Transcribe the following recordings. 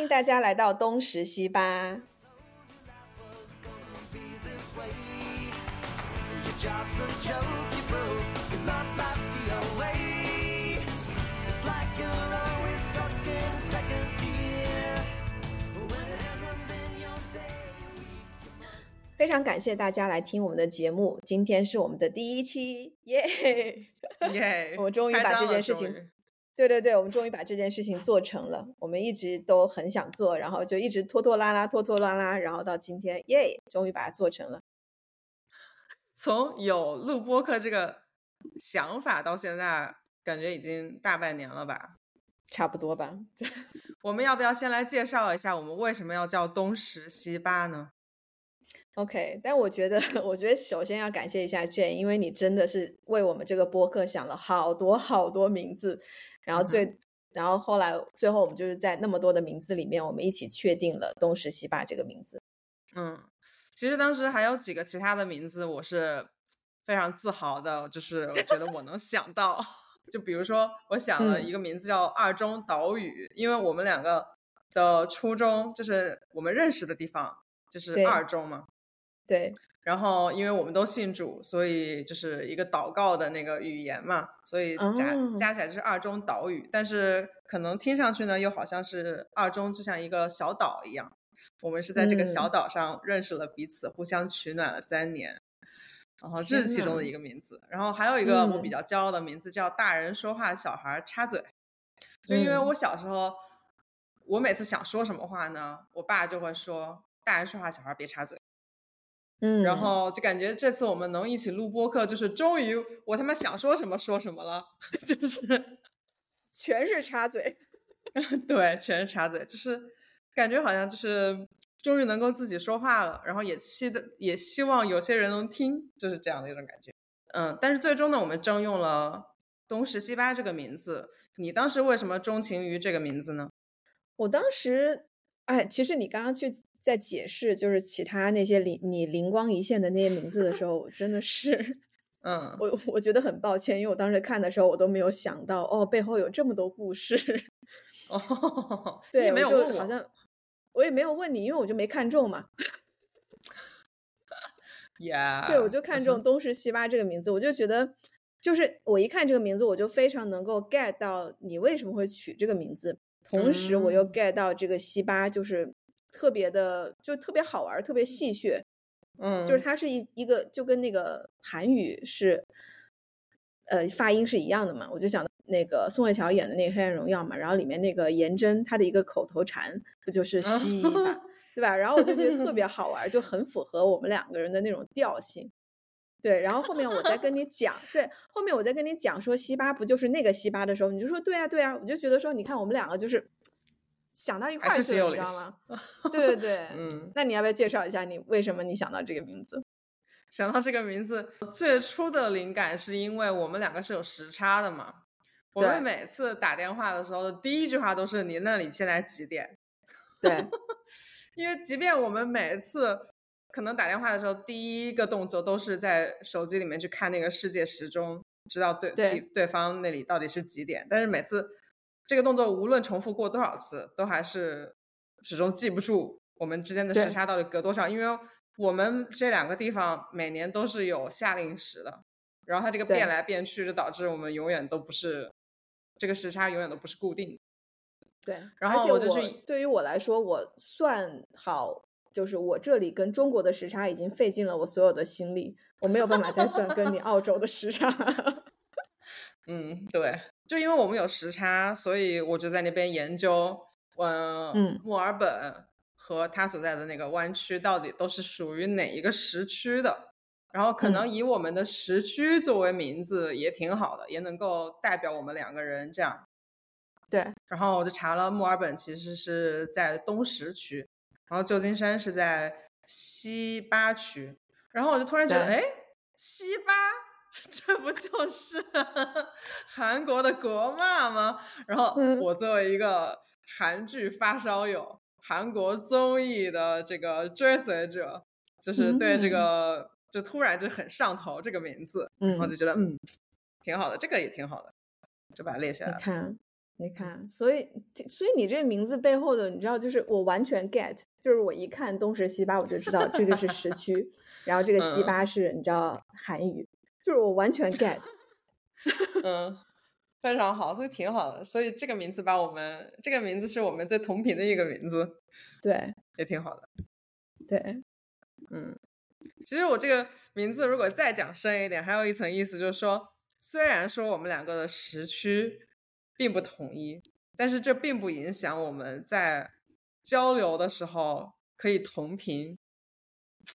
欢迎大家来到东石西吧。非常感谢大家来听我们的节目，今天是我们的第一期，耶 耶！我终于把这件事情，对对对，我们终于把这件事情做成了。我们一直都很想做，然后就一直拖拖拉拉，拖拖拉拉，然后到今天，耶，终于把它做成了。从有录播课这个想法到现在，感觉已经大半年了吧？差不多吧。我们要不要先来介绍一下，我们为什么要叫东十西八呢？OK，但我觉得，我觉得首先要感谢一下 Jane，因为你真的是为我们这个播客想了好多好多名字，然后最，然后后来最后我们就是在那么多的名字里面，我们一起确定了东石西坝这个名字。嗯，其实当时还有几个其他的名字，我是非常自豪的，就是我觉得我能想到，就比如说我想了一个名字叫二中岛屿，因为我们两个的初中就是我们认识的地方就是二中嘛。对，然后因为我们都信主，所以就是一个祷告的那个语言嘛，所以加加起来就是二中岛屿。但是可能听上去呢，又好像是二中就像一个小岛一样。我们是在这个小岛上认识了彼此，互相取暖了三年。然后这是其中的一个名字。然后还有一个我比较骄傲的名字叫“大人说话，小孩插嘴”。就因为我小时候，我每次想说什么话呢，我爸就会说：“大人说话，小孩别插嘴。”嗯，然后就感觉这次我们能一起录播客，就是终于我他妈想说什么说什么了，就是 全是插嘴，对，全是插嘴，就是感觉好像就是终于能够自己说话了，然后也期待也希望有些人能听，就是这样的一种感觉。嗯，但是最终呢，我们征用了东石西八这个名字。你当时为什么钟情于这个名字呢？我当时，哎，其实你刚刚去。在解释就是其他那些灵你灵光一现的那些名字的时候，我真的是，嗯，我我觉得很抱歉，因为我当时看的时候，我都没有想到哦，背后有这么多故事。哦，对，没有问好像我也没有问你，因为我就没看中嘛。呀，对，我就看中东石西巴这个名字，我就觉得，就是我一看这个名字，我就非常能够 get 到你为什么会取这个名字，同时我又 get 到这个西巴就是。特别的就特别好玩，特别戏谑，嗯，就是它是一一个就跟那个韩语是，呃，发音是一样的嘛。我就想那个宋慧乔演的那个《黑暗荣耀》嘛，然后里面那个颜真她的一个口头禅不就是西吧，对吧？然后我就觉得特别好玩，就很符合我们两个人的那种调性。对，然后后面我再跟你讲，对，后面我再跟你讲说西巴不就是那个西巴的时候，你就说对啊对啊，我就觉得说你看我们两个就是。想到一块儿去了，你知道吗？对对对，嗯，那你要不要介绍一下你为什么你想到这个名字？想到这个名字最初的灵感是因为我们两个是有时差的嘛。我们每次打电话的时候，第一句话都是“你那里现在几点？”对，因为即便我们每次可能打电话的时候，第一个动作都是在手机里面去看那个世界时钟，知道对对对方那里到底是几点，但是每次。这个动作无论重复过多少次，都还是始终记不住我们之间的时差到底隔多少。因为我们这两个地方每年都是有夏令时的，然后它这个变来变去，就导致我们永远都不是这个时差永远都不是固定。对，然后我就是对于我来说，我算好，就是我这里跟中国的时差已经费尽了我所有的心力，我没有办法再算跟你澳洲的时差。嗯，对。就因为我们有时差，所以我就在那边研究，嗯，墨尔本和他所在的那个湾区到底都是属于哪一个时区的。然后可能以我们的时区作为名字也挺好的，也能够代表我们两个人这样。对。然后我就查了，墨尔本其实是在东时区，然后旧金山是在西八区。然后我就突然觉得，哎，西八。这不就是 韩国的国骂吗？然后我作为一个韩剧发烧友、韩国综艺的这个追随者，就是对这个就突然就很上头这个名字，然后就觉得嗯挺好的，这个也挺好的，就把它列下来。你看，你看，所以所以你这名字背后的，你知道，就是我完全 get，就是我一看东石西八，我就知道这个是时区，然后这个西八是你知道韩语，就是我完全 get。嗯，非常好，所以挺好的。所以这个名字把我们这个名字是我们最同频的一个名字，对，也挺好的。对，嗯，其实我这个名字如果再讲深一点，还有一层意思，就是说，虽然说我们两个的时区。并不统一，但是这并不影响我们在交流的时候可以同频，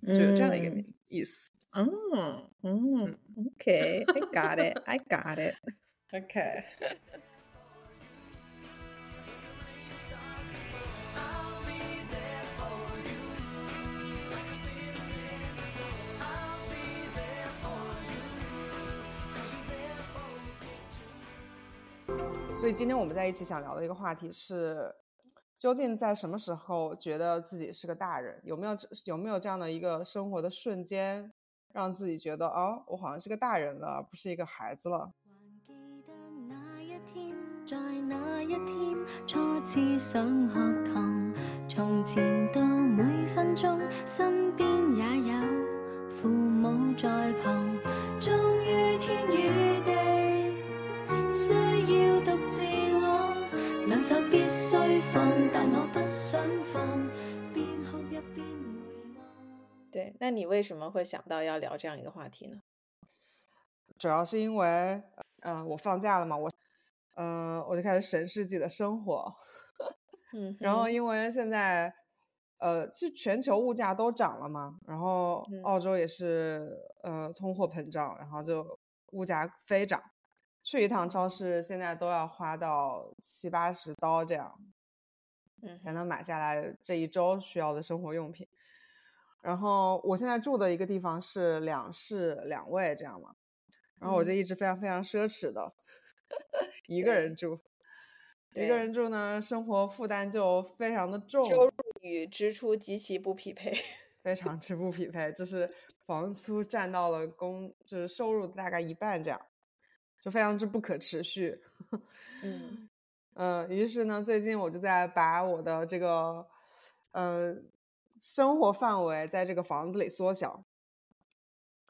就有这样的一个意思。嗯嗯，OK，I got it，I got it，OK。所以今天我们在一起想聊的一个话题是，究竟在什么时候觉得自己是个大人？有没有有没有这样的一个生活的瞬间，让自己觉得哦，我好像是个大人了，不是一个孩子了？父母在旁，终于天与地，需要独自我，能手必须放，但我不对，那你为什么会想到要聊这样一个话题呢？主要是因为，嗯，我放假了嘛，我，嗯，我就开始审视自己的生活。嗯，然后因为现在，呃，其实全球物价都涨了嘛，然后澳洲也是，呃，通货膨胀，然后就物价飞涨。去一趟超市现在都要花到七八十刀这样，嗯，才能买下来这一周需要的生活用品。然后我现在住的一个地方是两室两卫这样嘛，然后我就一直非常非常奢侈的 一个人住，一个人住呢，生活负担就非常的重，收入与支出极其不匹配，非常之不匹配，就是房租占到了工就是收入大概一半这样。就非常之不可持续，嗯。嗯，于是呢，最近我就在把我的这个，呃，生活范围在这个房子里缩小，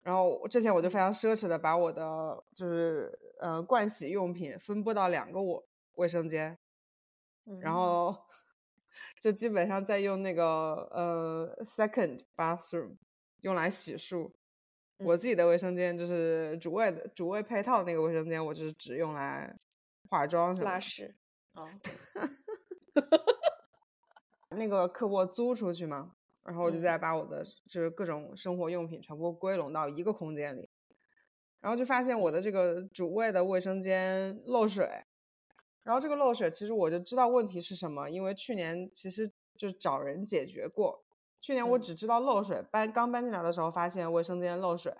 然后之前我就非常奢侈的把我的就是呃盥洗用品分布到两个我卫生间，然后就基本上在用那个呃 second bathroom 用来洗漱。我自己的卫生间就是主卫的主卫配套那个卫生间，我就是只用来化妆、拉屎。哦，那个客卧租出去嘛，然后我就再把我的就是各种生活用品全部归拢到一个空间里，然后就发现我的这个主卫的卫生间漏水，然后这个漏水其实我就知道问题是什么，因为去年其实就找人解决过。去年我只知道漏水，搬刚搬进来的时候发现卫生间漏水，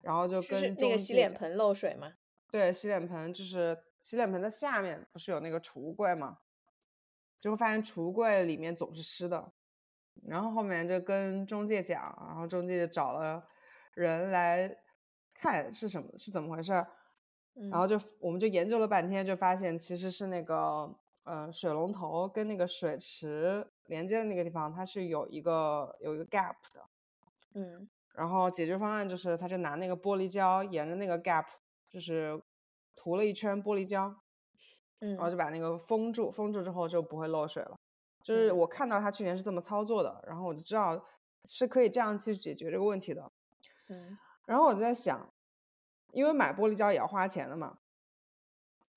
然后就跟那个洗脸盆漏水吗？对，洗脸盆就是洗脸盆的下面不是有那个储物柜吗？就会发现储物柜里面总是湿的，然后后面就跟中介讲，然后中介找了人来看是什么是怎么回事儿，然后就我们就研究了半天，就发现其实是那个呃水龙头跟那个水池。连接的那个地方，它是有一个有一个 gap 的，嗯，然后解决方案就是，他就拿那个玻璃胶沿着那个 gap，就是涂了一圈玻璃胶，嗯，然后就把那个封住，封住之后就不会漏水了。就是我看到他去年是这么操作的，然后我就知道是可以这样去解决这个问题的，嗯，然后我就在想，因为买玻璃胶也要花钱的嘛，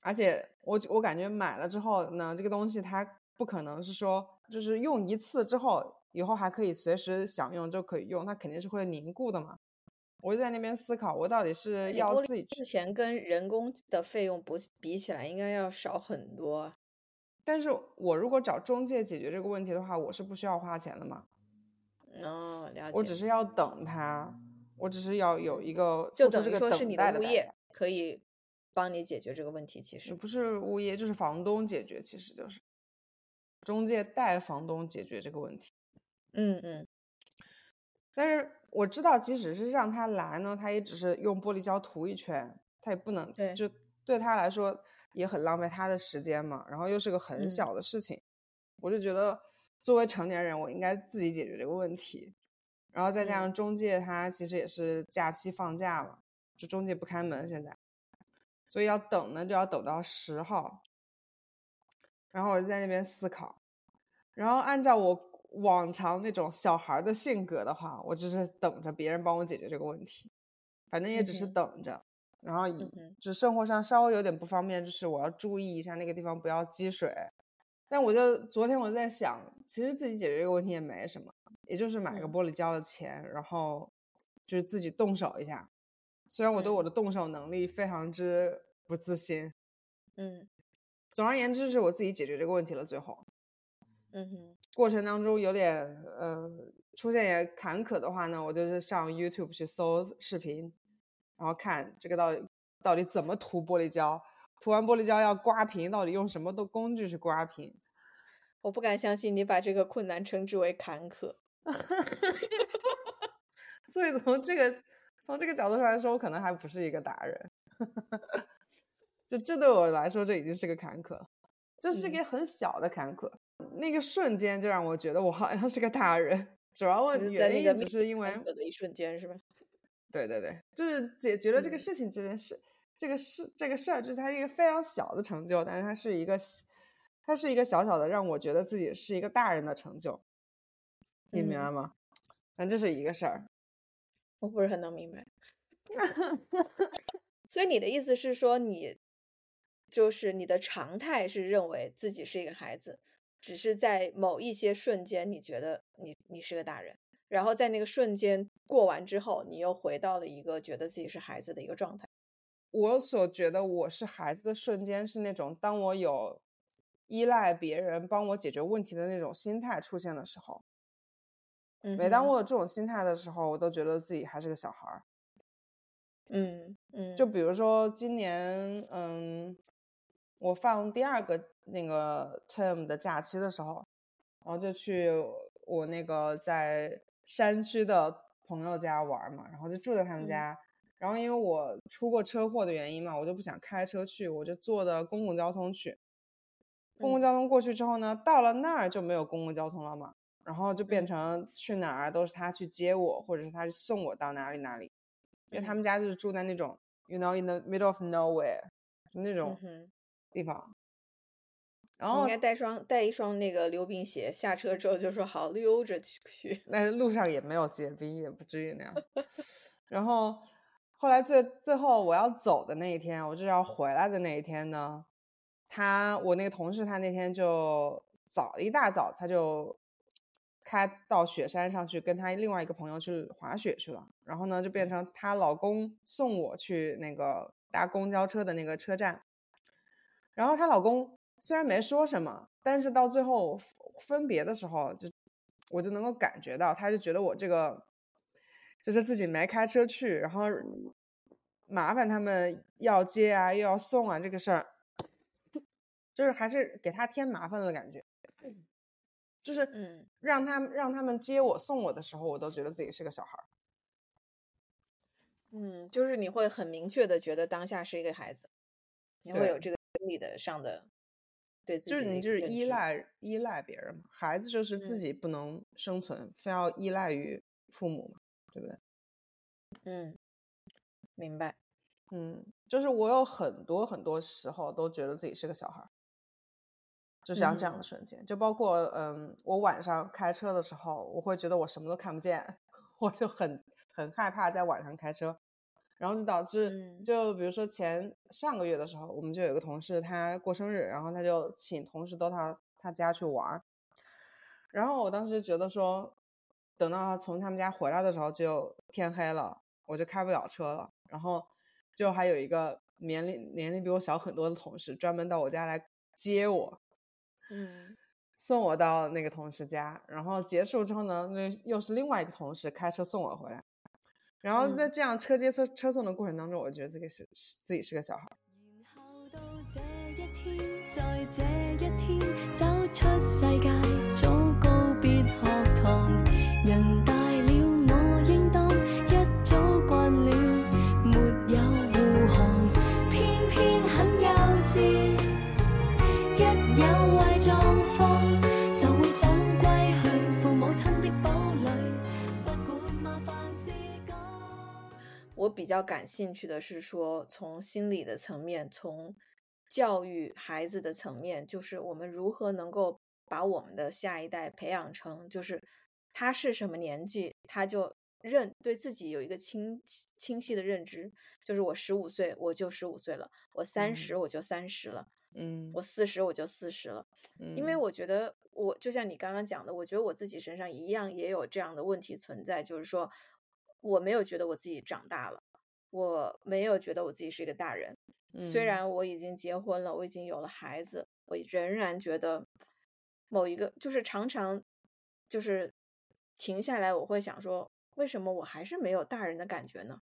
而且我我感觉买了之后呢，这个东西它不可能是说。就是用一次之后，以后还可以随时想用就可以用，它肯定是会凝固的嘛。我就在那边思考，我到底是要自己之前跟人工的费用不比起来，应该要少很多。但是我如果找中介解决这个问题的话，我是不需要花钱的嘛。哦，了解。我只是要等他，我只是要有一个就等于说是你的物业可以帮你解决这个问题。其实不是物业，就是房东解决，其实就是。中介带房东解决这个问题，嗯嗯，但是我知道，即使是让他来呢，他也只是用玻璃胶涂一圈，他也不能，对，就对他来说，也很浪费他的时间嘛，然后又是个很小的事情，我就觉得作为成年人，我应该自己解决这个问题。然后再加上中介，他其实也是假期放假嘛，就中介不开门现在，所以要等呢，就要等到十号。然后我就在那边思考，然后按照我往常那种小孩的性格的话，我就是等着别人帮我解决这个问题，反正也只是等着。然后，就生活上稍微有点不方便，就是我要注意一下那个地方不要积水。但我就昨天我在想，其实自己解决这个问题也没什么，也就是买个玻璃胶的钱，然后就是自己动手一下。虽然我对我的动手能力非常之不自信，嗯，总而言之是我自己解决这个问题了。最后，嗯哼，过程当中有点呃出现也坎坷的话呢，我就是上 YouTube 去搜视频。然后看这个到底到底怎么涂玻璃胶，涂完玻璃胶要刮平，到底用什么的工具去刮平？我不敢相信你把这个困难称之为坎坷。所以从这个从这个角度上来说，我可能还不是一个达人。就这对我来说，这已经是个坎坷，这是一个很小的坎坷。那个瞬间就让我觉得我好像是个大人。主要问原因只是因为的一瞬间，是吧？对对对，就是解决了这个事情这件事，这个事这个事儿，就是它是一个非常小的成就，但是它是一个，它是一个小小的让我觉得自己是一个大人的成就，你明白吗？反正这是一个事儿，我不是很能明白。所以你的意思是说，你就是你的常态是认为自己是一个孩子，只是在某一些瞬间，你觉得你你是个大人。然后在那个瞬间过完之后，你又回到了一个觉得自己是孩子的一个状态。我所觉得我是孩子的瞬间是那种，当我有依赖别人帮我解决问题的那种心态出现的时候。每当我有这种心态的时候，我都觉得自己还是个小孩儿。嗯嗯。就比如说今年，嗯，我放第二个那个 term 的假期的时候，然后就去我那个在。山区的朋友家玩嘛，然后就住在他们家。然后因为我出过车祸的原因嘛，我就不想开车去，我就坐的公共交通去。公共交通过去之后呢，到了那儿就没有公共交通了嘛，然后就变成去哪儿都是他去接我，或者是他送我到哪里哪里。因为他们家就是住在那种，you know in the middle of nowhere，那种地方。然后应该带双带一双那个溜冰鞋，下车之后就说好溜着去。那路上也没有结冰，也不至于那样。然后后来最最后我要走的那一天，我就要回来的那一天呢，他我那个同事他那天就早一大早他就开到雪山上去跟他另外一个朋友去滑雪去了。然后呢就变成她老公送我去那个搭公交车的那个车站，然后她老公。虽然没说什么，但是到最后分别的时候，就我就能够感觉到，他就觉得我这个就是自己没开车去，然后麻烦他们要接啊，又要送啊，这个事儿，就是还是给他添麻烦了的感觉。就是嗯，让他让他们接我送我的时候，我都觉得自己是个小孩儿。嗯，就是你会很明确的觉得当下是一个孩子，你会有这个心理的上的。对，就是你就是依赖依赖别人嘛，孩子就是自己不能生存，非要依赖于父母嘛，对不对？嗯，明白。嗯，就是我有很多很多时候都觉得自己是个小孩，就像这样的瞬间，就包括嗯，我晚上开车的时候，我会觉得我什么都看不见，我就很很害怕在晚上开车。然后就导致，就比如说前上个月的时候，我们就有个同事他过生日，然后他就请同事到他他家去玩儿。然后我当时觉得说，等到他从他们家回来的时候就天黑了，我就开不了车了。然后就还有一个年龄年龄比我小很多的同事专门到我家来接我，嗯，送我到那个同事家。然后结束之后呢，那又是另外一个同事开车送我回来。然后在这样车接车车送的过程当中，我觉得自己是自己是个小孩。偏偏很幼稚。比较感兴趣的是说，从心理的层面，从教育孩子的层面，就是我们如何能够把我们的下一代培养成，就是他是什么年纪，他就认对自己有一个清清晰的认知，就是我十五岁我就十五岁了，我三十我就三十了，嗯，我四十我就四十了，嗯因为我觉得我就像你刚刚讲的，我觉得我自己身上一样也有这样的问题存在，就是说。我没有觉得我自己长大了，我没有觉得我自己是一个大人。虽然我已经结婚了，我已经有了孩子，我仍然觉得某一个就是常常就是停下来，我会想说，为什么我还是没有大人的感觉呢？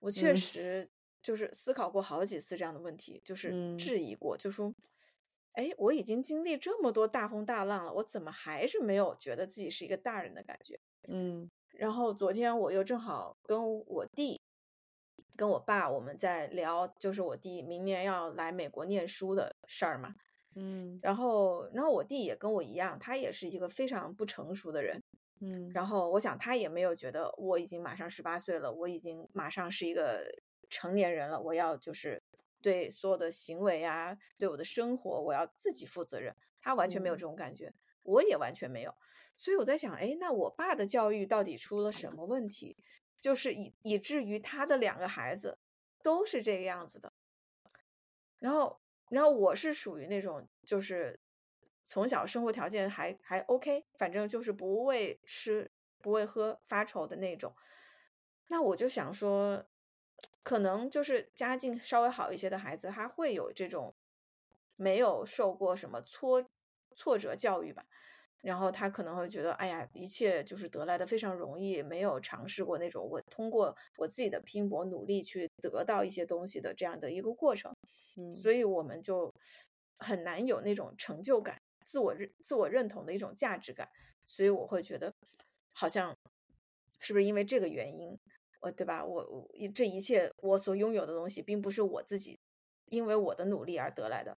我确实就是思考过好几次这样的问题，就是质疑过，就说，哎，我已经经历这么多大风大浪了，我怎么还是没有觉得自己是一个大人的感觉？嗯。然后昨天我又正好跟我弟、跟我爸我们在聊，就是我弟明年要来美国念书的事儿嘛。嗯，然后，然后我弟也跟我一样，他也是一个非常不成熟的人。嗯，然后我想他也没有觉得我已经马上十八岁了，我已经马上是一个成年人了，我要就是对所有的行为啊，对我的生活，我要自己负责任。他完全没有这种感觉。我也完全没有，所以我在想，哎，那我爸的教育到底出了什么问题？就是以以至于他的两个孩子都是这个样子的。然后，然后我是属于那种，就是从小生活条件还还 OK，反正就是不为吃不为喝发愁的那种。那我就想说，可能就是家境稍微好一些的孩子，他会有这种没有受过什么挫。挫折教育吧，然后他可能会觉得，哎呀，一切就是得来的非常容易，没有尝试过那种我通过我自己的拼搏努力去得到一些东西的这样的一个过程，嗯，所以我们就很难有那种成就感、自我认自我认同的一种价值感，所以我会觉得，好像是不是因为这个原因，我对吧？我我这一切我所拥有的东西，并不是我自己因为我的努力而得来的。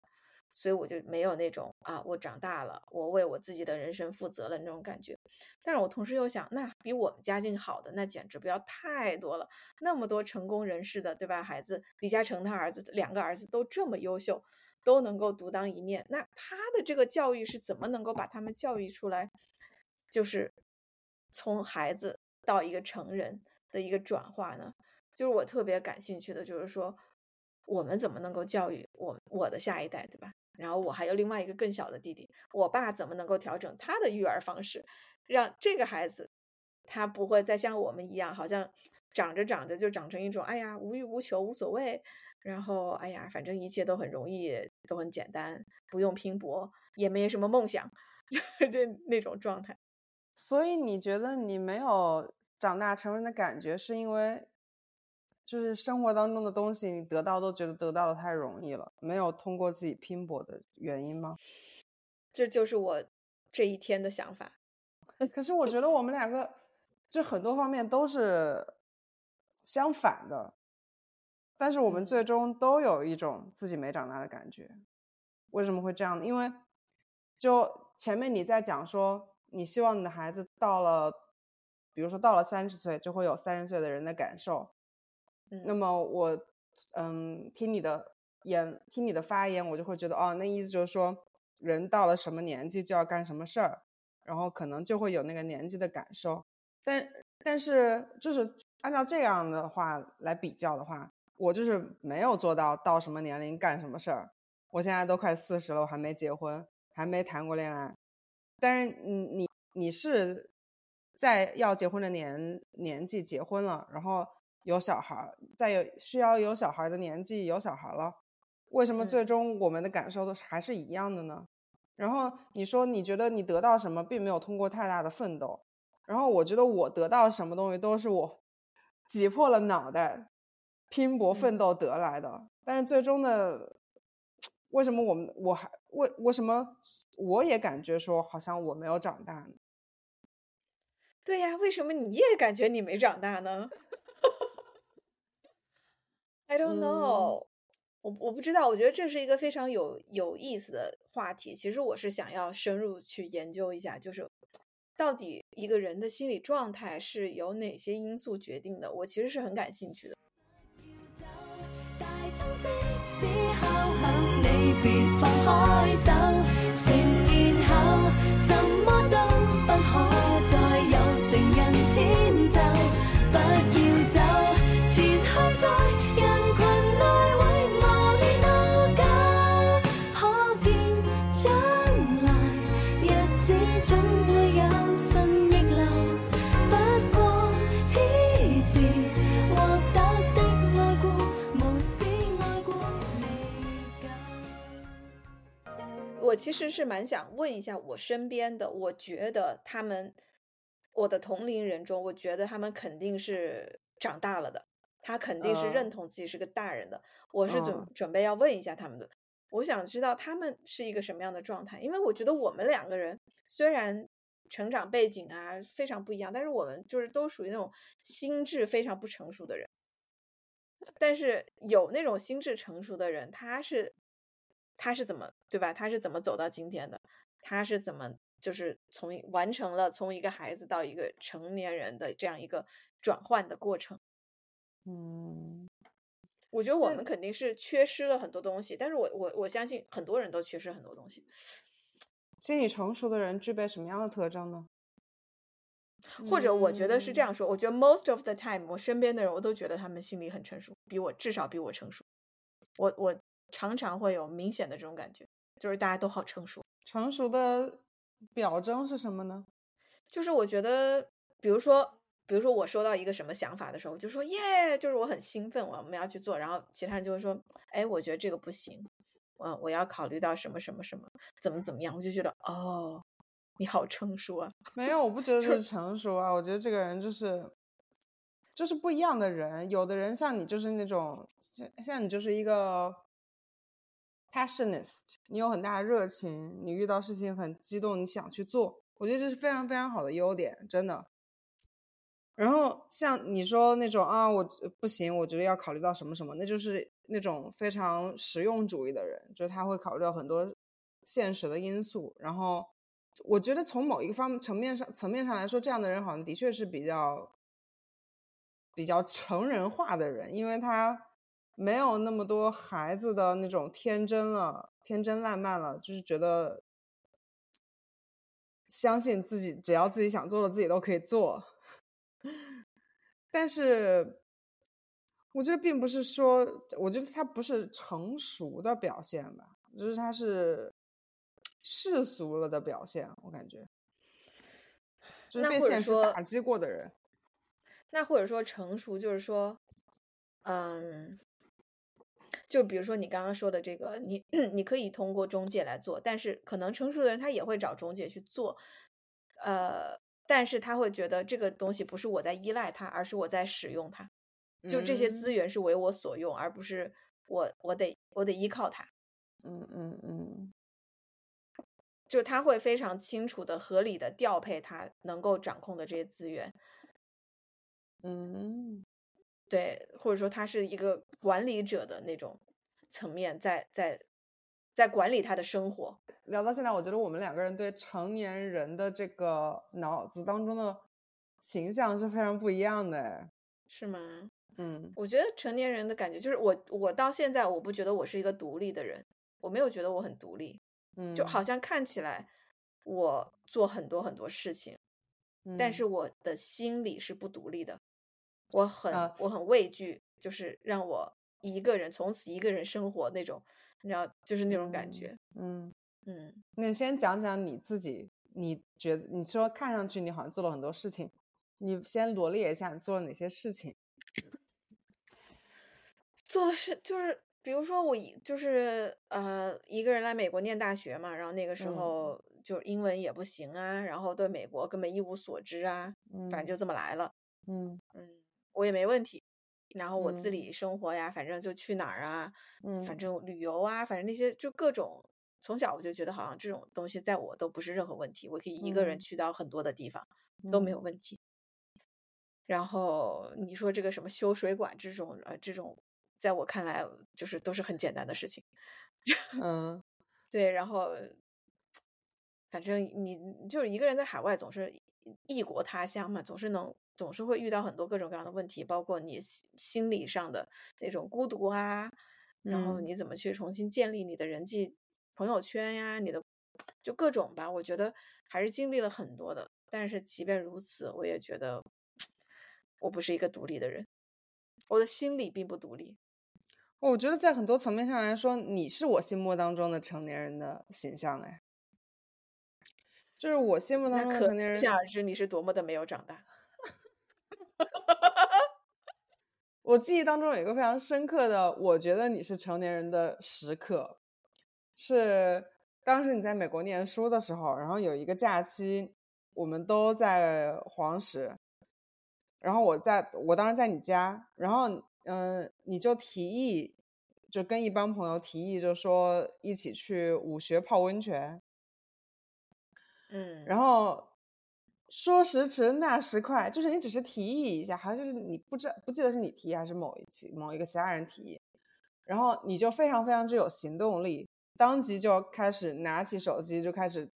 所以我就没有那种啊，我长大了，我为我自己的人生负责了那种感觉。但是我同时又想，那比我们家境好的那简直不要太多了，那么多成功人士的，对吧？孩子李嘉诚他儿子两个儿子都这么优秀，都能够独当一面，那他的这个教育是怎么能够把他们教育出来？就是从孩子到一个成人的一个转化呢？就是我特别感兴趣的，就是说我们怎么能够教育我我的下一代，对吧？然后我还有另外一个更小的弟弟，我爸怎么能够调整他的育儿方式，让这个孩子他不会再像我们一样，好像长着长着就长成一种哎呀无欲无求无所谓，然后哎呀反正一切都很容易都很简单，不用拼搏也没什么梦想，就是这那种状态。所以你觉得你没有长大成人的感觉，是因为？就是生活当中的东西，你得到都觉得得到的太容易了，没有通过自己拼搏的原因吗？这就是我这一天的想法。可是我觉得我们两个就很多方面都是相反的，但是我们最终都有一种自己没长大的感觉。为什么会这样呢？因为就前面你在讲说，你希望你的孩子到了，比如说到了三十岁，就会有三十岁的人的感受。那么我，嗯，听你的言，听你的发言，我就会觉得，哦，那意思就是说，人到了什么年纪就要干什么事儿，然后可能就会有那个年纪的感受。但但是，就是按照这样的话来比较的话，我就是没有做到到什么年龄干什么事儿。我现在都快四十了，我还没结婚，还没谈过恋爱。但是，你你你是在要结婚的年年纪结婚了，然后。有小孩，在有需要有小孩的年纪有小孩了，为什么最终我们的感受都是还是一样的呢？然后你说你觉得你得到什么，并没有通过太大的奋斗，然后我觉得我得到什么东西都是我挤破了脑袋拼搏奋斗得来的，但是最终的为什么我们我还为为什么我也感觉说好像我没有长大呢？对呀，为什么你也感觉你没长大呢？I don't know，我我不知道。我觉得这是一个非常有有意思的话题。其实我是想要深入去研究一下，就是到底一个人的心理状态是由哪些因素决定的？我其实是很感兴趣的。我其实是蛮想问一下我身边的，我觉得他们，我的同龄人中，我觉得他们肯定是长大了的，他肯定是认同自己是个大人的。我是准准备要问一下他们的，我想知道他们是一个什么样的状态，因为我觉得我们两个人虽然成长背景啊非常不一样，但是我们就是都属于那种心智非常不成熟的人。但是有那种心智成熟的人，他是。他是怎么对吧？他是怎么走到今天的？他是怎么就是从完成了从一个孩子到一个成年人的这样一个转换的过程？嗯，我觉得我们肯定是缺失了很多东西，但是我我我相信很多人都缺失很多东西。心理成熟的人具备什么样的特征呢？或者我觉得是这样说，我觉得 most of the time，我身边的人我都觉得他们心理很成熟，比我至少比我成熟。我我。常常会有明显的这种感觉，就是大家都好成熟。成熟的表征是什么呢？就是我觉得，比如说，比如说我收到一个什么想法的时候，就说耶，就是我很兴奋，我们要去做。然后其他人就会说，哎，我觉得这个不行，嗯，我要考虑到什么什么什么，怎么怎么样。我就觉得，哦，你好成熟啊。没有，我不觉得 这是成熟啊，我觉得这个人就是，就是不一样的人。有的人像你，就是那种像像你，就是一个。Passionist，你有很大的热情，你遇到事情很激动，你想去做，我觉得这是非常非常好的优点，真的。然后像你说那种啊，我不行，我觉得要考虑到什么什么，那就是那种非常实用主义的人，就是他会考虑到很多现实的因素。然后我觉得从某一个方层面上层面上来说，这样的人好像的确是比较比较成人化的人，因为他。没有那么多孩子的那种天真了，天真烂漫了，就是觉得相信自己，只要自己想做的，自己都可以做。但是，我觉得并不是说，我觉得他不是成熟的表现吧，就是他是世俗了的表现。我感觉，就是被现实打击过的人。那或者说成熟，就是说，嗯。就比如说你刚刚说的这个，你你可以通过中介来做，但是可能成熟的人他也会找中介去做，呃，但是他会觉得这个东西不是我在依赖它，而是我在使用它，就这些资源是为我所用，而不是我我得我得依靠它。嗯嗯嗯，就他会非常清楚的、合理的调配他能够掌控的这些资源。嗯。对，或者说他是一个管理者的那种层面，在在在管理他的生活。聊到现在，我觉得我们两个人对成年人的这个脑子当中的形象是非常不一样的，是吗？嗯，我觉得成年人的感觉就是我，我到现在我不觉得我是一个独立的人，我没有觉得我很独立，嗯，就好像看起来我做很多很多事情，但是我的心里是不独立的。我很我很畏惧，就是让我一个人从此一个人生活那种，你知道，就是那种感觉。嗯嗯，你先讲讲你自己，你觉得你说看上去你好像做了很多事情，你先罗列一下你做了哪些事情。做的是就是，比如说我一就是呃一个人来美国念大学嘛，然后那个时候就英文也不行啊，然后对美国根本一无所知啊，反正就这么来了。嗯嗯。我也没问题，然后我自理生活呀，反正就去哪儿啊，反正旅游啊，反正那些就各种，从小我就觉得好像这种东西在我都不是任何问题，我可以一个人去到很多的地方都没有问题。然后你说这个什么修水管这种呃这种，在我看来就是都是很简单的事情。嗯，对，然后反正你就是一个人在海外总是异国他乡嘛，总是能总是会遇到很多各种各样的问题，包括你心理上的那种孤独啊，然后你怎么去重新建立你的人际朋友圈呀，你的就各种吧，我觉得还是经历了很多的。但是即便如此，我也觉得我不是一个独立的人，我的心理并不独立。我觉得在很多层面上来说，你是我心目当中的成年人的形象哎，就是我心目当中的成年人。可想而知，你是多么的没有长大。我记忆当中有一个非常深刻的，我觉得你是成年人的时刻，是当时你在美国念书的时候，然后有一个假期，我们都在黄石，然后我在我当时在你家，然后。嗯，你就提议，就跟一帮朋友提议，就说一起去武穴泡温泉。嗯，然后说时迟那时快，就是你只是提议一下，还是你不知不记得是你提还是某一期某一个其他人提议，然后你就非常非常之有行动力，当即就开始拿起手机就开始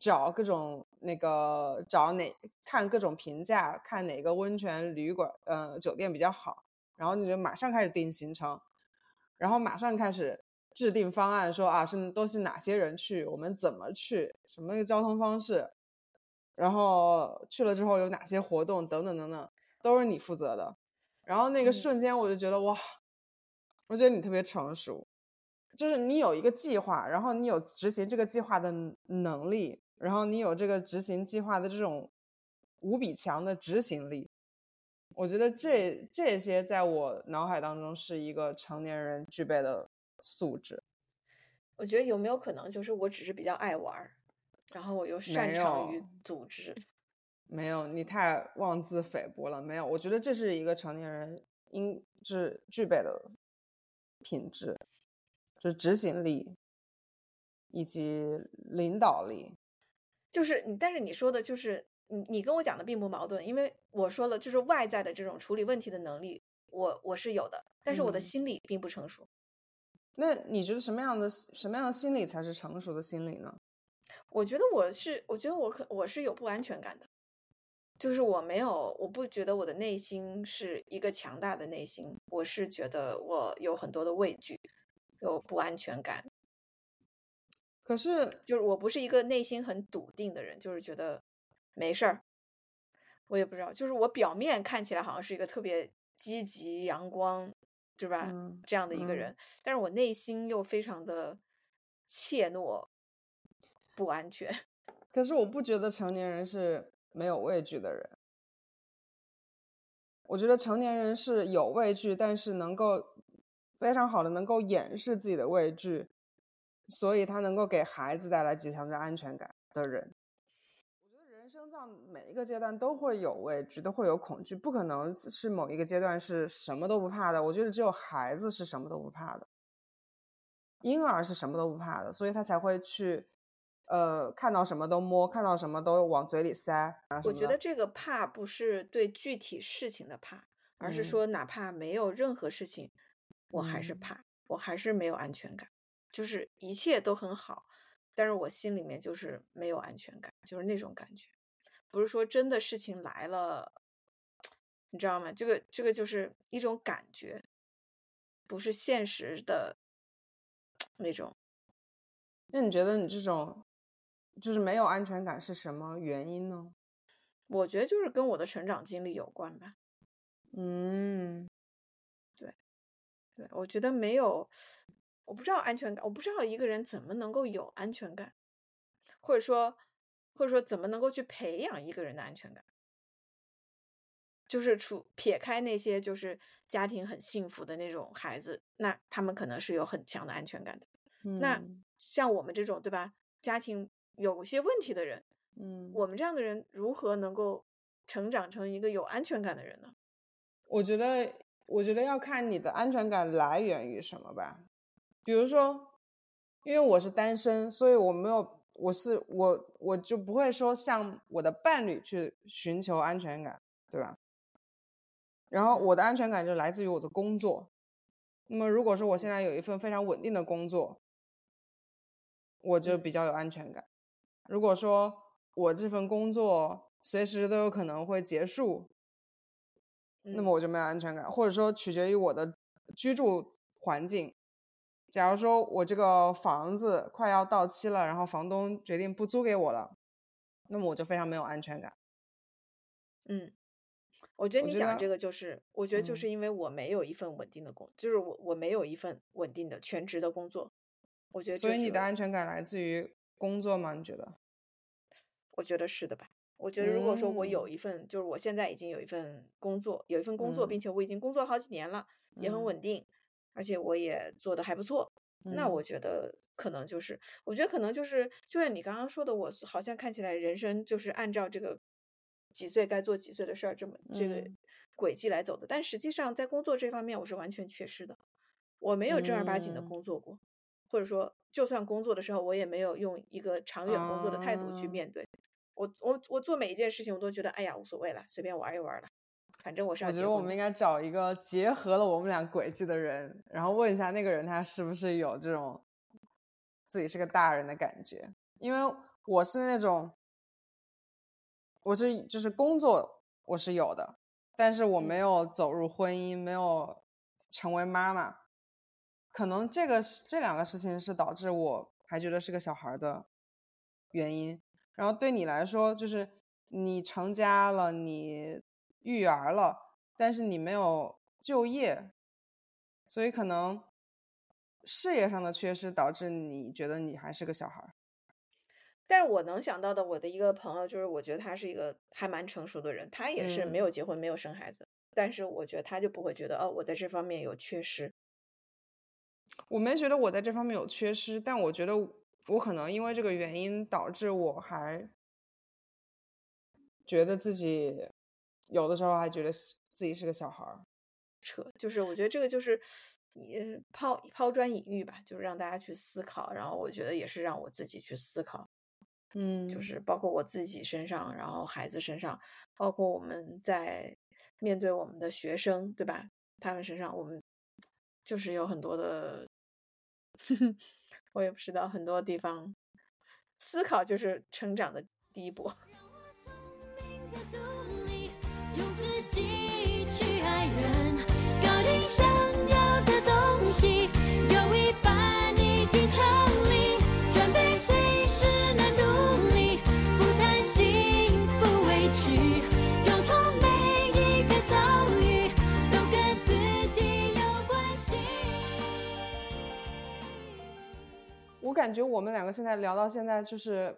找各种那个找哪看各种评价，看哪个温泉旅馆呃酒店比较好。然后你就马上开始定行程，然后马上开始制定方案，说啊是都是哪些人去，我们怎么去，什么个交通方式，然后去了之后有哪些活动等等等等，都是你负责的。然后那个瞬间我就觉得哇，我觉得你特别成熟，就是你有一个计划，然后你有执行这个计划的能力，然后你有这个执行计划的这种无比强的执行力。我觉得这这些在我脑海当中是一个成年人具备的素质。我觉得有没有可能就是我只是比较爱玩，然后我又擅长于组织？没有，你太妄自菲薄了。没有，我觉得这是一个成年人应是具备的品质，就是执行力以及领导力。就是你，但是你说的就是。你你跟我讲的并不矛盾，因为我说了，就是外在的这种处理问题的能力，我我是有的，但是我的心理并不成熟。那你觉得什么样的什么样的心理才是成熟的心理呢？我觉得我是，我觉得我可我是有不安全感的，就是我没有，我不觉得我的内心是一个强大的内心，我是觉得我有很多的畏惧，有不安全感。可是，就是我不是一个内心很笃定的人，就是觉得。没事儿，我也不知道，就是我表面看起来好像是一个特别积极、阳光，对吧？这样的一个人，但是我内心又非常的怯懦、不安全。可是我不觉得成年人是没有畏惧的人，我觉得成年人是有畏惧，但是能够非常好的能够掩饰自己的畏惧，所以他能够给孩子带来极强的安全感的人。我觉得人生在每一个阶段都会有畏惧，都会有恐惧，不可能是某一个阶段是什么都不怕的。我觉得只有孩子是什么都不怕的，婴儿是什么都不怕的，所以他才会去，呃，看到什么都摸，看到什么都往嘴里塞。我觉得这个怕不是对具体事情的怕，而是说哪怕没有任何事情，我还是怕，我还是没有安全感，就是一切都很好，但是我心里面就是没有安全感，就是那种感觉。不是说真的事情来了，你知道吗？这个这个就是一种感觉，不是现实的 那种。那你觉得你这种就是没有安全感是什么原因呢？我觉得就是跟我的成长经历有关吧。嗯，对，对，我觉得没有，我不知道安全感，我不知道一个人怎么能够有安全感，或者说。或者说，怎么能够去培养一个人的安全感？就是除撇开那些就是家庭很幸福的那种孩子，那他们可能是有很强的安全感的。那像我们这种，对吧？家庭有些问题的人，嗯，我们这样的人如何能够成长成一个有安全感的人呢？我觉得，我觉得要看你的安全感来源于什么吧。比如说，因为我是单身，所以我没有。我是我，我就不会说向我的伴侣去寻求安全感，对吧？然后我的安全感就来自于我的工作。那么如果说我现在有一份非常稳定的工作，我就比较有安全感。如果说我这份工作随时都有可能会结束，那么我就没有安全感，或者说取决于我的居住环境。假如说我这个房子快要到期了，然后房东决定不租给我了，那么我就非常没有安全感。嗯，我觉得你讲这个就是，我觉得就是因为我没有一份稳定的工，就是我我没有一份稳定的全职的工作。我觉得，所以你的安全感来自于工作吗？你觉得？我觉得是的吧。我觉得，如果说我有一份，就是我现在已经有一份工作，有一份工作，并且我已经工作了好几年了，也很稳定，而且我也做的还不错，那我觉得可能就是，我觉得可能就是，就像你刚刚说的，我好像看起来人生就是按照这个几岁该做几岁的事儿这么这个轨迹来走的，但实际上在工作这方面我是完全缺失的，我没有正儿八经的工作过，或者说，就算工作的时候，我也没有用一个长远工作的态度去面对。我我我做每一件事情，我都觉得哎呀无所谓了，随便玩一玩了，反正我是。我觉得我们应该找一个结合了我们俩轨迹的人，然后问一下那个人他是不是有这种自己是个大人的感觉。因为我是那种，我是就是工作我是有的，但是我没有走入婚姻，没有成为妈妈，可能这个这两个事情是导致我还觉得是个小孩的原因。然后对你来说，就是你成家了，你育儿了，但是你没有就业，所以可能事业上的缺失导致你觉得你还是个小孩。但是我能想到的，我的一个朋友，就是我觉得他是一个还蛮成熟的人，他也是没有结婚，没有生孩子，但是我觉得他就不会觉得哦，我在这方面有缺失。我没觉得我在这方面有缺失，但我觉得。我可能因为这个原因导致我还觉得自己有的时候还觉得自己是个小孩儿，扯就是我觉得这个就是你抛抛砖引玉吧，就是让大家去思考，然后我觉得也是让我自己去思考，嗯，就是包括我自己身上，然后孩子身上，包括我们在面对我们的学生，对吧？他们身上，我们就是有很多的。我也不知道很多地方，思考就是成长的第一步。感觉我们两个现在聊到现在，就是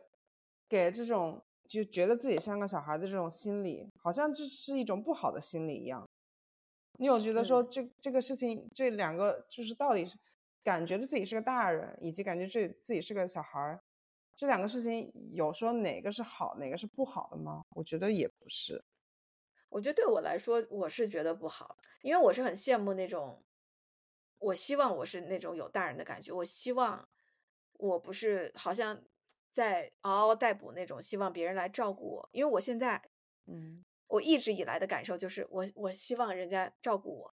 给这种就觉得自己像个小孩的这种心理，好像这是一种不好的心理一样。你有觉得说这这个事情，这两个就是到底是感觉自己是个大人，以及感觉这自己是个小孩，这两个事情有说哪个是好，哪个是不好的吗？我觉得也不是。我觉得对我来说，我是觉得不好，因为我是很羡慕那种，我希望我是那种有大人的感觉，我希望。我不是好像在嗷嗷待哺那种，希望别人来照顾我，因为我现在，嗯，我一直以来的感受就是，我我希望人家照顾我，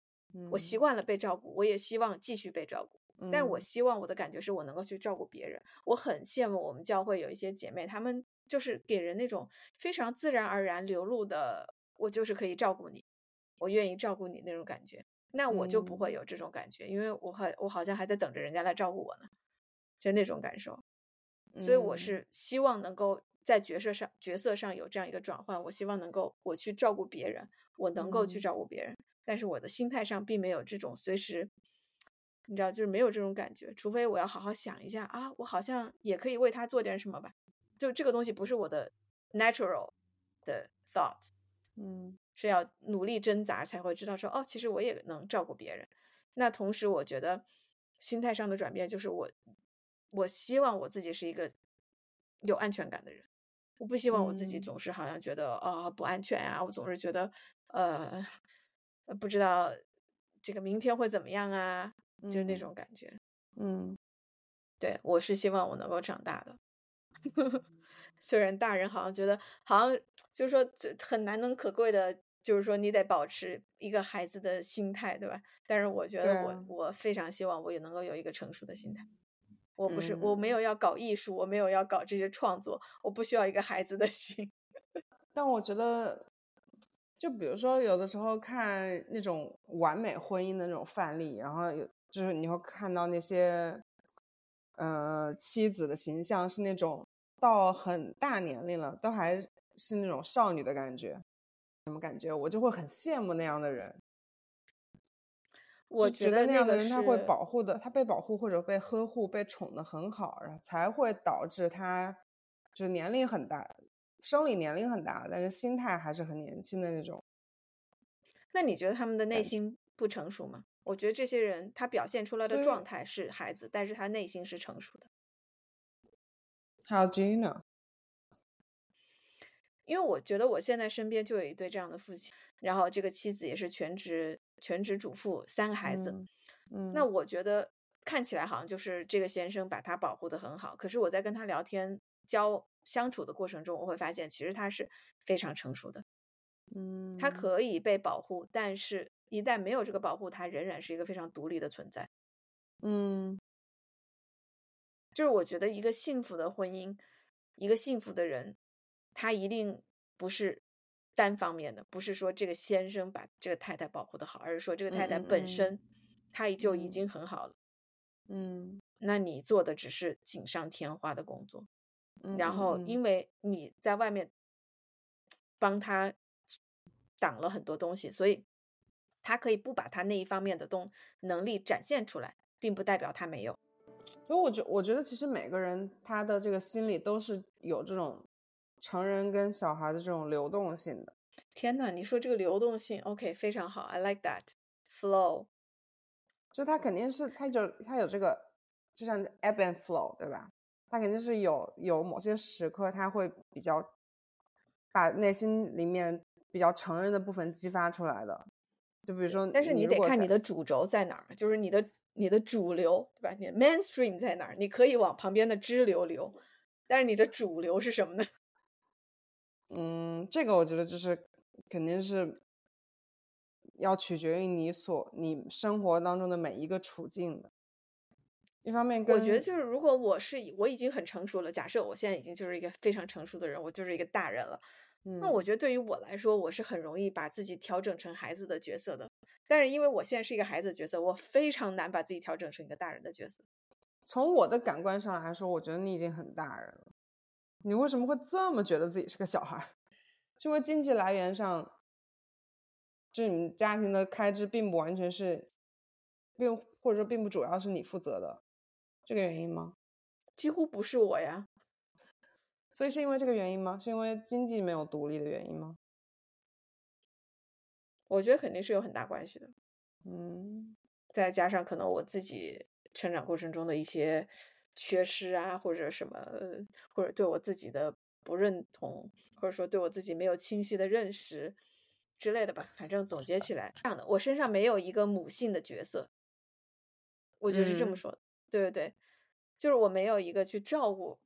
我习惯了被照顾，我也希望继续被照顾，但是我希望我的感觉是我能够去照顾别人。我很羡慕我们教会有一些姐妹，她们就是给人那种非常自然而然流露的，我就是可以照顾你，我愿意照顾你那种感觉，那我就不会有这种感觉，因为我还我好像还在等着人家来照顾我呢。就那种感受，所以我是希望能够在角色上角色上有这样一个转换。我希望能够我去照顾别人，我能够去照顾别人，但是我的心态上并没有这种随时，你知道，就是没有这种感觉。除非我要好好想一下啊，我好像也可以为他做点什么吧。就这个东西不是我的 natural 的 thought，嗯，是要努力挣扎才会知道说哦，其实我也能照顾别人。那同时，我觉得心态上的转变就是我。我希望我自己是一个有安全感的人，我不希望我自己总是好像觉得啊不安全啊，我总是觉得呃不知道这个明天会怎么样啊，就是那种感觉。嗯，对我是希望我能够长大的，虽然大人好像觉得好像就是说很难能可贵的，就是说你得保持一个孩子的心态，对吧？但是我觉得我我非常希望我也能够有一个成熟的心态。我不是，我没有要搞艺术，我没有要搞这些创作，我不需要一个孩子的 心。但我觉得，就比如说有的时候看那种完美婚姻的那种范例，然后有就是你会看到那些，呃，妻子的形象是那种到很大年龄了都还是那种少女的感觉，什么感觉？我就会很羡慕那样的人。我觉得那样的人他会保护的，他被保护或者被呵护、被宠的很好，然后才会导致他就是年龄很大，生理年龄很大，但是心态还是很年轻的那种。那你觉得他们的内心不成熟吗？我觉得这些人他表现出来的状态是孩子，但是他内心是成熟的。How do you know？因为我觉得我现在身边就有一对这样的父亲，然后这个妻子也是全职。全职主妇，三个孩子，嗯，那我觉得看起来好像就是这个先生把他保护的很好。可是我在跟他聊天、交相处的过程中，我会发现其实他是非常成熟的，嗯，他可以被保护，但是一旦没有这个保护，他仍然是一个非常独立的存在，嗯，就是我觉得一个幸福的婚姻，一个幸福的人，他一定不是。单方面的，不是说这个先生把这个太太保护的好，而是说这个太太本身，她就已经很好了。嗯，那你做的只是锦上添花的工作，然后因为你在外面帮他挡了很多东西，所以他可以不把他那一方面的东能力展现出来，并不代表他没有。所以我觉我觉得其实每个人他的这个心里都是有这种。成人跟小孩的这种流动性的，天呐，你说这个流动性，OK，非常好，I like that flow。就它肯定是，它就它有这个，就像 ebb and flow，对吧？它肯定是有有某些时刻，它会比较把内心里面比较成人的部分激发出来的。就比如说，但是你得看你的主轴在哪儿，就是你的你的主流，对吧？你 mainstream 在哪儿？你可以往旁边的支流流，但是你的主流是什么呢？嗯，这个我觉得就是肯定是要取决于你所你生活当中的每一个处境的。一方面，我觉得就是如果我是我已经很成熟了，假设我现在已经就是一个非常成熟的人，我就是一个大人了，那我觉得对于我来说，我是很容易把自己调整成孩子的角色的。但是因为我现在是一个孩子角色，我非常难把自己调整成一个大人的角色。从我的感官上来说，我觉得你已经很大人了。你为什么会这么觉得自己是个小孩？是因为经济来源上，就你们家庭的开支并不完全是，并或者说并不主要是你负责的，这个原因吗？几乎不是我呀。所以是因为这个原因吗？是因为经济没有独立的原因吗？我觉得肯定是有很大关系的。嗯，再加上可能我自己成长过程中的一些。缺失啊，或者什么，或者对我自己的不认同，或者说对我自己没有清晰的认识之类的吧。反正总结 起来，这样的，我身上没有一个母性的角色，我觉得是这么说的。对对对，就是我没有一个去照顾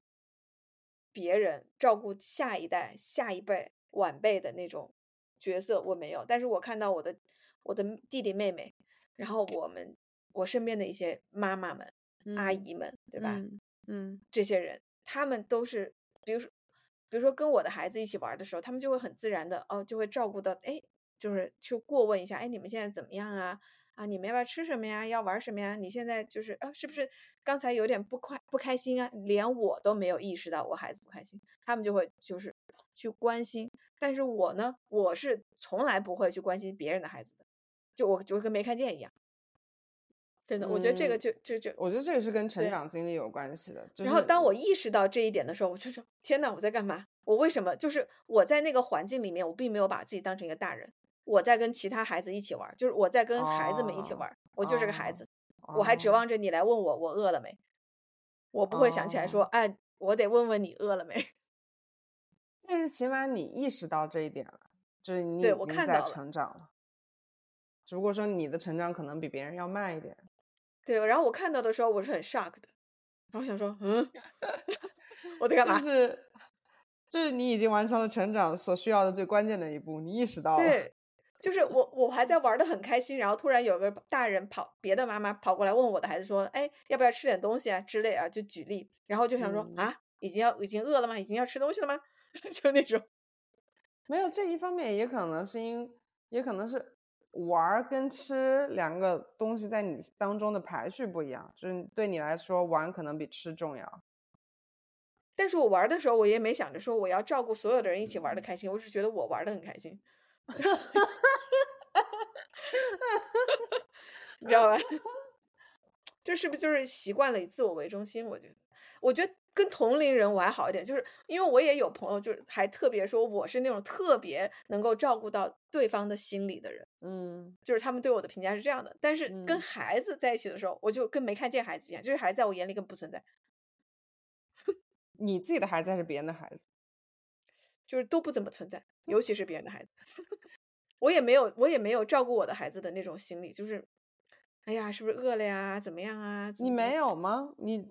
别人、照顾下一代、下一辈晚辈的那种角色，我没有。但是我看到我的我的弟弟妹妹，然后我们我身边的一些妈妈们。阿姨们，对吧？嗯，这些人，他们都是，比如说，比如说跟我的孩子一起玩的时候，他们就会很自然的，哦，就会照顾到，哎，就是去过问一下，哎，你们现在怎么样啊？啊，你们要不要吃什么呀？要玩什么呀？你现在就是，啊，是不是刚才有点不快不开心啊？连我都没有意识到我孩子不开心，他们就会就是去关心。但是我呢，我是从来不会去关心别人的孩子的，就我就跟没看见一样。真的，我觉得这个就就就，我觉得这个是跟成长经历有关系的。然后当我意识到这一点的时候，我就说：天呐，我在干嘛？我为什么？就是我在那个环境里面，我并没有把自己当成一个大人，我在跟其他孩子一起玩，就是我在跟孩子们一起玩，我就是个孩子，我还指望着你来问我我饿了没？我不会想起来说，哎，我得问问你饿了没？但是起码你意识到这一点了，就是你已经在成长了，只不过说你的成长可能比别人要慢一点。对，然后我看到的时候，我是很 shock 的，然后想说，嗯，我在干嘛？就是，就是你已经完成了成长所需要的最关键的一步，你意识到了。对，就是我，我还在玩的很开心，然后突然有个大人跑，别的妈妈跑过来问我的孩子说，哎，要不要吃点东西啊之类啊，就举例，然后就想说，啊，已经要已经饿了吗？已经要吃东西了吗？就那种。没有这一方面，也可能是因，也可能是玩跟吃两个东西在你当中的排序不一样，就是对你来说玩可能比吃重要。但是我玩的时候，我也没想着说我要照顾所有的人一起玩的开心，我是觉得我玩的很开心，你知道吧？这是不是就是习惯了以自我为中心？我觉得，我觉得跟同龄人我还好一点，就是因为我也有朋友，就是还特别说我是那种特别能够照顾到对方的心理的人，嗯，就是他们对我的评价是这样的。但是跟孩子在一起的时候，我就跟没看见孩子一样，就是孩子在我眼里根本不存在。你自己的孩子还是别人的孩子，就是都不怎么存在，尤其是别人的孩子。我也没有，我也没有照顾我的孩子的那种心理，就是，哎呀，是不是饿了呀？怎么样啊？你没有吗？你，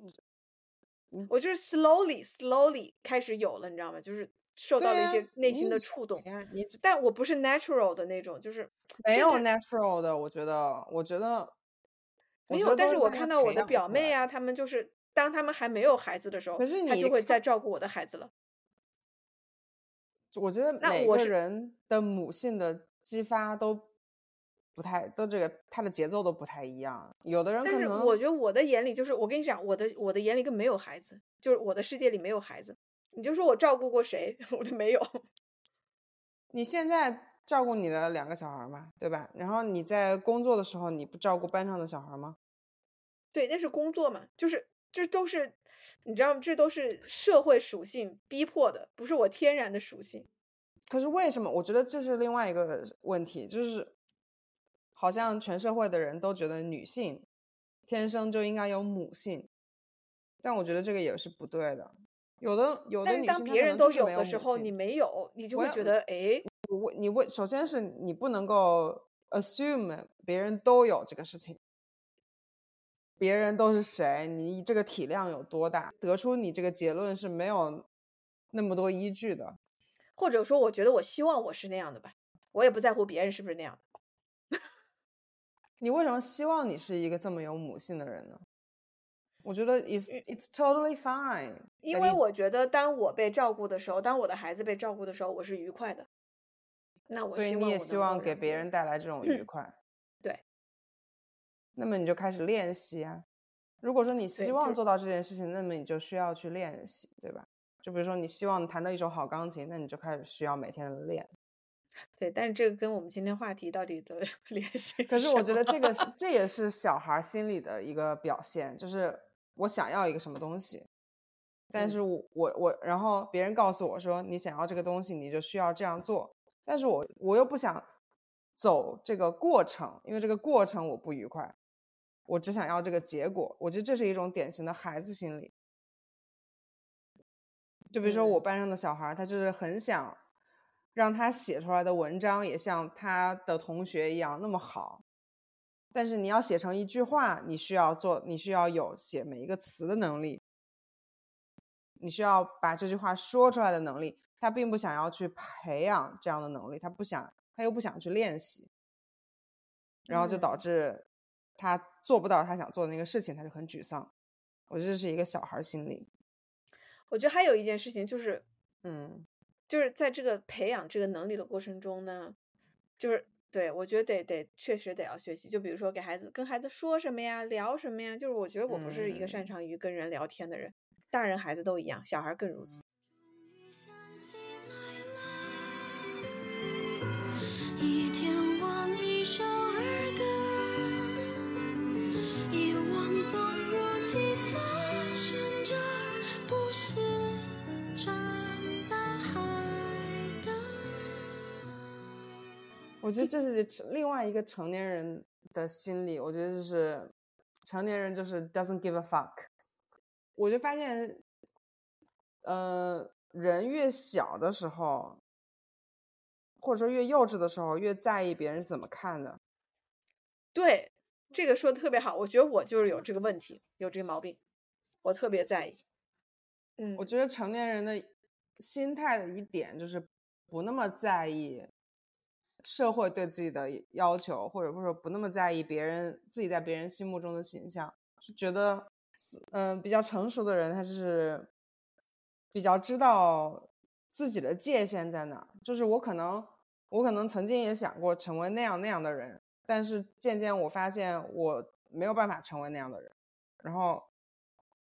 我就是 slowly slowly 开始有了，你知道吗？就是受到了一些内心的触动。你，但我不是 natural 的那种，就是没有 natural 的。我觉得，我觉得没有。但是我看到我的表妹啊，他们就是。当他们还没有孩子的时候，可是你就会在照顾我的孩子了。我觉得每个人的母性的激发都不太，都这个他的节奏都不太一样。有的人可能，我觉得我的眼里就是，我跟你讲，我的我的眼里跟没有孩子，就是我的世界里没有孩子。你就说我照顾过谁，我就没有。你现在照顾你的两个小孩嘛，对吧？然后你在工作的时候，你不照顾班上的小孩吗？对，那是工作嘛，就是。这都是，你知道吗？这都是社会属性逼迫的，不是我天然的属性。可是为什么？我觉得这是另外一个问题，就是好像全社会的人都觉得女性天生就应该有母性，但我觉得这个也是不对的。有的有的女性，当别人都有的时候，你没有，你就会觉得，哎，我你为首先是你不能够 assume 别人都有这个事情。别人都是谁？你这个体量有多大？得出你这个结论是没有那么多依据的。或者说，我觉得我希望我是那样的吧，我也不在乎别人是不是那样的。你为什么希望你是一个这么有母性的人呢？我觉得 it's it's totally fine。因为我觉得，当我被照顾的时候，当我的孩子被照顾的时候，我是愉快的。那我所以你也希望给别人带来这种愉快。对那么你就开始练习啊。如果说你希望做到这件事情，那么你就需要去练习，对吧？就比如说你希望弹到一首好钢琴，那你就开始需要每天的练。对，但是这个跟我们今天话题到底的 联系？可是我觉得这个是，这也是小孩心理的一个表现，就是我想要一个什么东西，但是我我我，然后别人告诉我说你想要这个东西，你就需要这样做，但是我我又不想走这个过程，因为这个过程我不愉快。我只想要这个结果，我觉得这是一种典型的孩子心理。就比如说我班上的小孩，他就是很想让他写出来的文章也像他的同学一样那么好，但是你要写成一句话，你需要做，你需要有写每一个词的能力，你需要把这句话说出来的能力。他并不想要去培养这样的能力，他不想，他又不想去练习，然后就导致。他做不到他想做的那个事情，他就很沮丧。我觉得这是一个小孩心理。我觉得还有一件事情就是，嗯，就是在这个培养这个能力的过程中呢，就是对我觉得得得确实得要学习。就比如说给孩子跟孩子说什么呀，聊什么呀，就是我觉得我不是一个擅长于跟人聊天的人，大人孩子都一样，小孩更如此。我觉得 这是另外一个成年人的心理。我觉得就是成年人就是 doesn't give a fuck。我就发现，呃，人越小的时候，或者说越幼稚的时候，越在意别人怎么看的。对，这个说的特别好。我觉得我就是有这个问题，有这个毛病，我特别在意。嗯，我觉得成年人的心态的一点就是不那么在意。社会对自己的要求，或者说不那么在意别人自己在别人心目中的形象，是觉得，嗯，比较成熟的人，他是比较知道自己的界限在哪儿。就是我可能，我可能曾经也想过成为那样那样的人，但是渐渐我发现我没有办法成为那样的人。然后，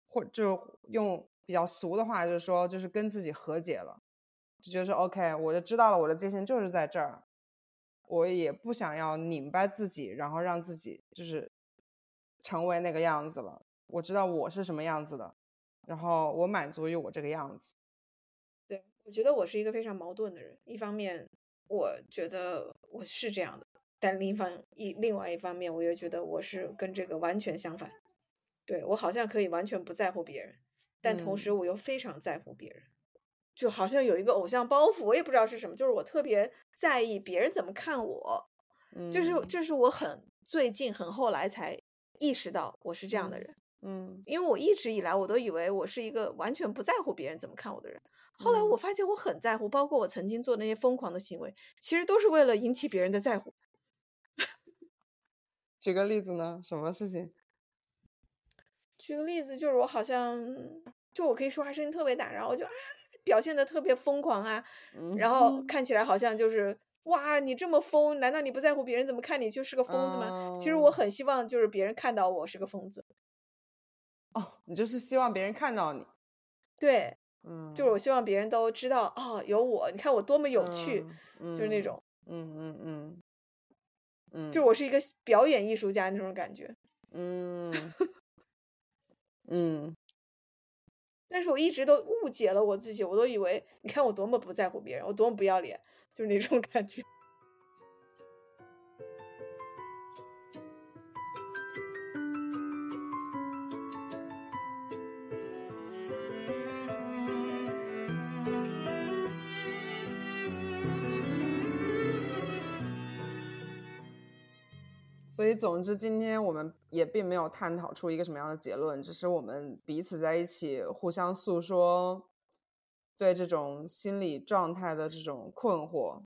或就用比较俗的话，就是说，就是跟自己和解了，就觉得说 OK，我就知道了，我的界限就是在这儿。我也不想要拧巴自己，然后让自己就是成为那个样子了。我知道我是什么样子的，然后我满足于我这个样子。对，我觉得我是一个非常矛盾的人。一方面，我觉得我是这样的，但另一方一另外一方面，我又觉得我是跟这个完全相反。对我好像可以完全不在乎别人，但同时我又非常在乎别人。就好像有一个偶像包袱，我也不知道是什么，就是我特别在意别人怎么看我，就是这是我很最近很后来才意识到我是这样的人，嗯，因为我一直以来我都以为我是一个完全不在乎别人怎么看我的人，后来我发现我很在乎，包括我曾经做那些疯狂的行为，其实都是为了引起别人的在乎。举个例子呢？什么事情？举个例子，就是我好像就我可以说话声音特别大，然后我就啊。表现的特别疯狂啊，然后看起来好像就是哇，你这么疯，难道你不在乎别人怎么看你就是个疯子吗？其实我很希望就是别人看到我是个疯子。哦，你就是希望别人看到你？对，嗯，就是我希望别人都知道哦，有我，你看我多么有趣，就是那种，嗯嗯嗯，嗯，就我是一个表演艺术家那种感觉，嗯 嗯。但是我一直都误解了我自己，我都以为你看我多么不在乎别人，我多么不要脸，就是那种感觉。所以，总之，今天我们也并没有探讨出一个什么样的结论，只是我们彼此在一起互相诉说对这种心理状态的这种困惑，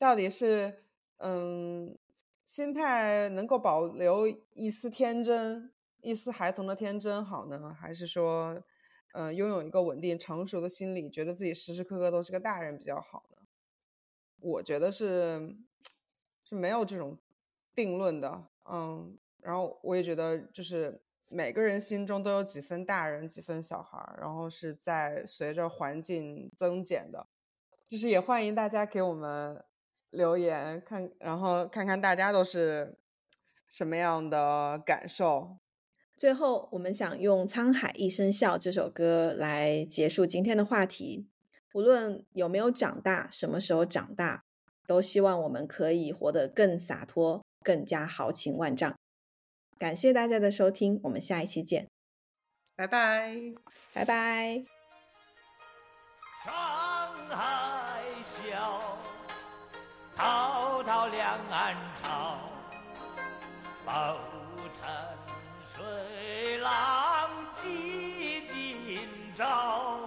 到底是嗯，心态能够保留一丝天真、一丝孩童的天真好呢，还是说，嗯，拥有一个稳定成熟的心理，觉得自己时时刻刻都是个大人比较好呢？我觉得是 是没有这种。定论的，嗯，然后我也觉得，就是每个人心中都有几分大人，几分小孩，然后是在随着环境增减的。就是也欢迎大家给我们留言，看，然后看看大家都是什么样的感受。最后，我们想用《沧海一声笑》这首歌来结束今天的话题。无论有没有长大，什么时候长大，都希望我们可以活得更洒脱。更加豪情万丈，感谢大家的收听，我们下一期见，拜拜，拜拜。沧海笑，滔滔两岸潮，浮沉水浪几今朝，